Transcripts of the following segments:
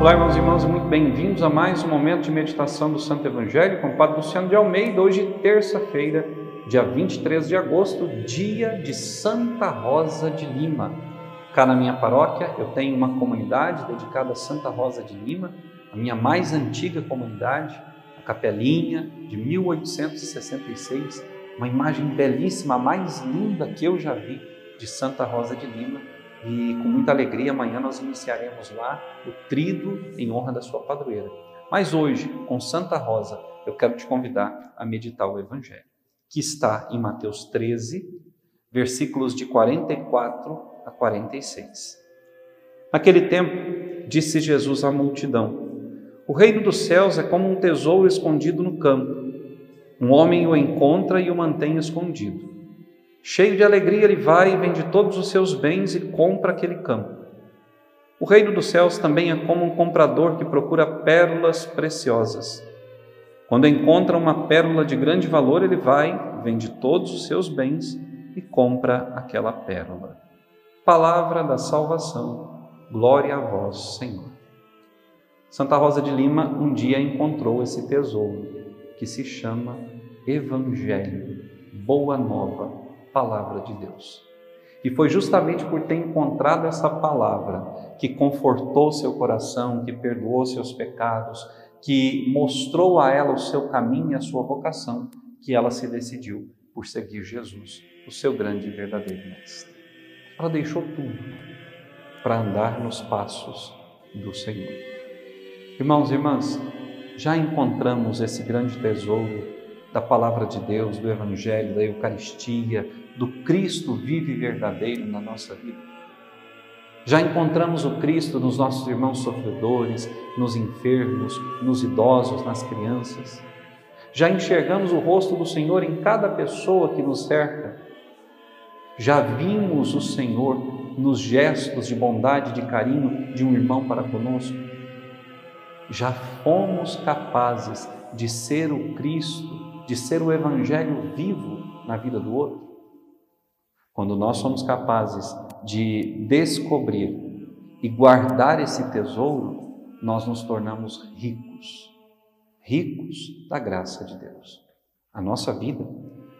Olá, irmãos e irmãs, muito bem-vindos a mais um momento de meditação do Santo Evangelho com o Padre Luciano de Almeida. Hoje, terça-feira, dia 23 de agosto, dia de Santa Rosa de Lima. Cá na minha paróquia, eu tenho uma comunidade dedicada a Santa Rosa de Lima, a minha mais antiga comunidade, a Capelinha de 1866, uma imagem belíssima, a mais linda que eu já vi de Santa Rosa de Lima e com muita alegria amanhã nós iniciaremos lá o trido em honra da sua padroeira. Mas hoje, com Santa Rosa, eu quero te convidar a meditar o Evangelho, que está em Mateus 13, versículos de 44 a 46. Naquele tempo, disse Jesus à multidão: O reino dos céus é como um tesouro escondido no campo. Um homem o encontra e o mantém escondido. Cheio de alegria, ele vai e vende todos os seus bens e compra aquele campo. O reino dos céus também é como um comprador que procura pérolas preciosas. Quando encontra uma pérola de grande valor, ele vai, vende todos os seus bens e compra aquela pérola. Palavra da salvação, glória a vós, Senhor. Santa Rosa de Lima um dia encontrou esse tesouro que se chama Evangelho, Boa Nova palavra de Deus. E foi justamente por ter encontrado essa palavra que confortou seu coração, que perdoou seus pecados, que mostrou a ela o seu caminho e a sua vocação, que ela se decidiu por seguir Jesus, o seu grande e verdadeiro mestre. Ela deixou tudo para andar nos passos do Senhor. Irmãos e irmãs, já encontramos esse grande tesouro da palavra de Deus, do Evangelho, da Eucaristia, do Cristo vivo e verdadeiro na nossa vida. Já encontramos o Cristo nos nossos irmãos sofredores, nos enfermos, nos idosos, nas crianças. Já enxergamos o rosto do Senhor em cada pessoa que nos cerca. Já vimos o Senhor nos gestos de bondade, de carinho de um irmão para conosco. Já fomos capazes de ser o Cristo de ser o Evangelho vivo na vida do outro. Quando nós somos capazes de descobrir e guardar esse tesouro, nós nos tornamos ricos, ricos da graça de Deus. A nossa vida,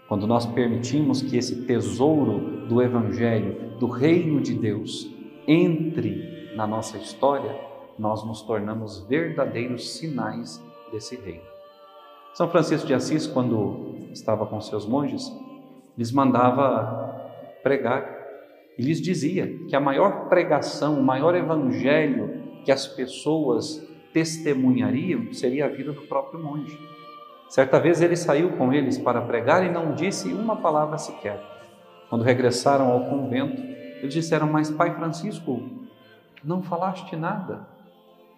quando nós permitimos que esse tesouro do Evangelho, do Reino de Deus, entre na nossa história, nós nos tornamos verdadeiros sinais desse reino. São Francisco de Assis, quando estava com seus monges, lhes mandava pregar e lhes dizia que a maior pregação, o maior evangelho que as pessoas testemunhariam seria a vida do próprio monge. Certa vez ele saiu com eles para pregar e não disse uma palavra sequer. Quando regressaram ao convento, eles disseram: Mas, Pai Francisco, não falaste nada.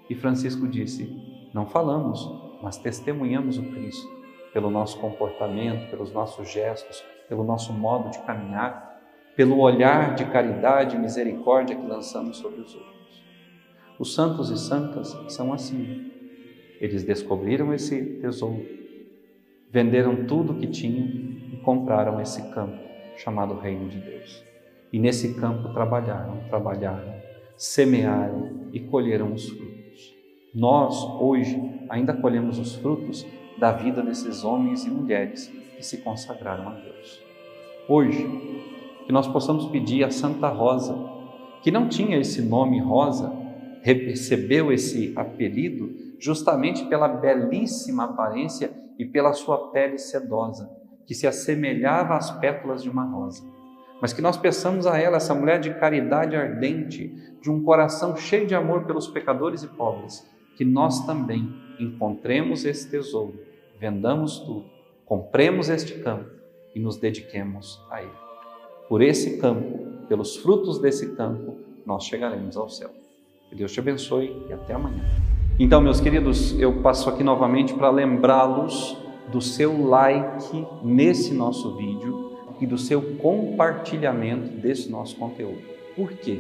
E Francisco disse: Não falamos, mas testemunhamos o Cristo pelo nosso comportamento, pelos nossos gestos, pelo nosso modo de caminhar, pelo olhar de caridade e misericórdia que lançamos sobre os outros. Os santos e santas são assim. Eles descobriram esse tesouro, venderam tudo o que tinham e compraram esse campo chamado Reino de Deus. E nesse campo trabalharam, trabalharam, semearam e colheram os frutos. Nós, hoje, ainda colhemos os frutos da vida desses homens e mulheres que se consagraram a Deus. Hoje, que nós possamos pedir a Santa Rosa, que não tinha esse nome Rosa, recebeu esse apelido justamente pela belíssima aparência e pela sua pele sedosa, que se assemelhava às pétalas de uma rosa. Mas que nós peçamos a ela, essa mulher de caridade ardente, de um coração cheio de amor pelos pecadores e pobres, que nós também encontremos esse tesouro, vendamos tudo, compremos este campo e nos dediquemos a ele. Por esse campo, pelos frutos desse campo, nós chegaremos ao céu. Que Deus te abençoe e até amanhã. Então, meus queridos, eu passo aqui novamente para lembrá-los do seu like nesse nosso vídeo e do seu compartilhamento desse nosso conteúdo. Por quê?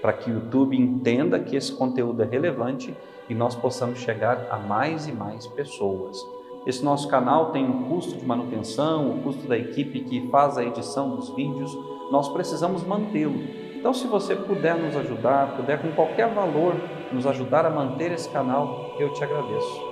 Para que o YouTube entenda que esse conteúdo é relevante e nós possamos chegar a mais e mais pessoas. Esse nosso canal tem um custo de manutenção, o um custo da equipe que faz a edição dos vídeos, nós precisamos mantê-lo. Então, se você puder nos ajudar, puder com qualquer valor nos ajudar a manter esse canal, eu te agradeço.